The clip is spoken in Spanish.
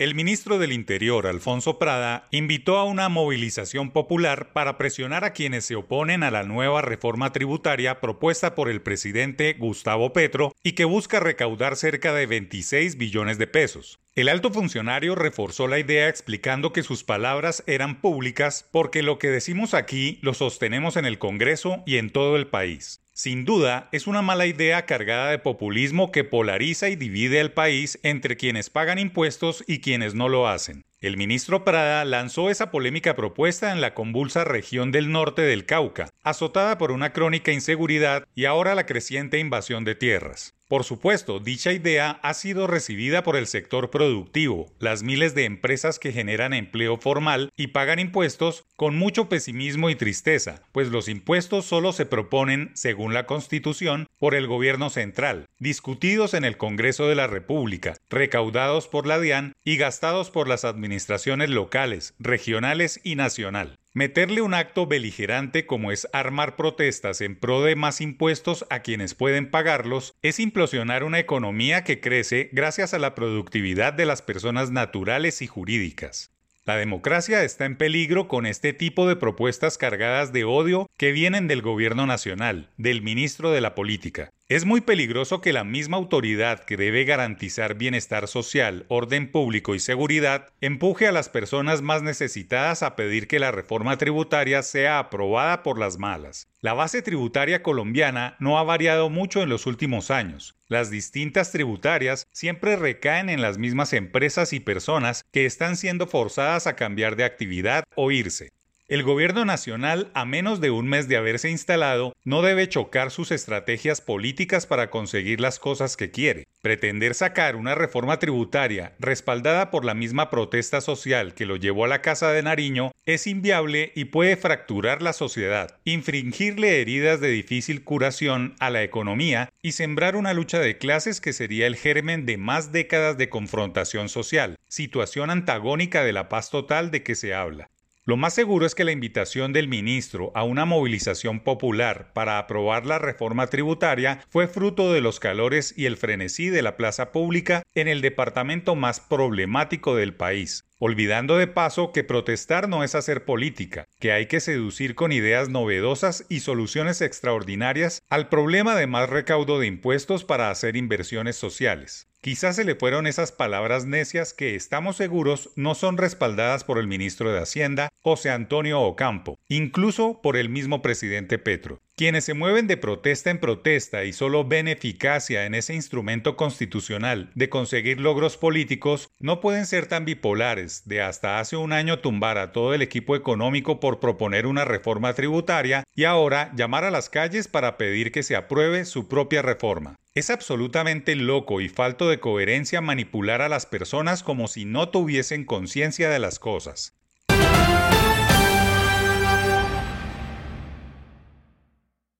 El ministro del Interior, Alfonso Prada, invitó a una movilización popular para presionar a quienes se oponen a la nueva reforma tributaria propuesta por el presidente Gustavo Petro y que busca recaudar cerca de 26 billones de pesos. El alto funcionario reforzó la idea explicando que sus palabras eran públicas porque lo que decimos aquí lo sostenemos en el Congreso y en todo el país. Sin duda, es una mala idea cargada de populismo que polariza y divide al país entre quienes pagan impuestos y quienes no lo hacen. El ministro Prada lanzó esa polémica propuesta en la convulsa región del norte del Cauca, azotada por una crónica inseguridad y ahora la creciente invasión de tierras. Por supuesto, dicha idea ha sido recibida por el sector productivo, las miles de empresas que generan empleo formal y pagan impuestos con mucho pesimismo y tristeza, pues los impuestos solo se proponen, según la Constitución, por el gobierno central, discutidos en el Congreso de la República, recaudados por la DIAN y gastados por las administraciones locales, regionales y nacional. Meterle un acto beligerante como es armar protestas en pro de más impuestos a quienes pueden pagarlos es implosionar una economía que crece gracias a la productividad de las personas naturales y jurídicas. La democracia está en peligro con este tipo de propuestas cargadas de odio que vienen del gobierno nacional, del ministro de la política. Es muy peligroso que la misma autoridad que debe garantizar bienestar social, orden público y seguridad empuje a las personas más necesitadas a pedir que la reforma tributaria sea aprobada por las malas. La base tributaria colombiana no ha variado mucho en los últimos años. Las distintas tributarias siempre recaen en las mismas empresas y personas que están siendo forzadas a cambiar de actividad o irse. El gobierno nacional, a menos de un mes de haberse instalado, no debe chocar sus estrategias políticas para conseguir las cosas que quiere. Pretender sacar una reforma tributaria respaldada por la misma protesta social que lo llevó a la Casa de Nariño es inviable y puede fracturar la sociedad, infringirle heridas de difícil curación a la economía y sembrar una lucha de clases que sería el germen de más décadas de confrontación social, situación antagónica de la paz total de que se habla. Lo más seguro es que la invitación del ministro a una movilización popular para aprobar la reforma tributaria fue fruto de los calores y el frenesí de la plaza pública en el departamento más problemático del país, olvidando de paso que protestar no es hacer política, que hay que seducir con ideas novedosas y soluciones extraordinarias al problema de más recaudo de impuestos para hacer inversiones sociales. Quizás se le fueron esas palabras necias que estamos seguros no son respaldadas por el ministro de Hacienda, José Antonio Ocampo, incluso por el mismo presidente Petro. Quienes se mueven de protesta en protesta y solo ven eficacia en ese instrumento constitucional de conseguir logros políticos no pueden ser tan bipolares de hasta hace un año tumbar a todo el equipo económico por proponer una reforma tributaria y ahora llamar a las calles para pedir que se apruebe su propia reforma. Es absolutamente loco y falto de coherencia manipular a las personas como si no tuviesen conciencia de las cosas.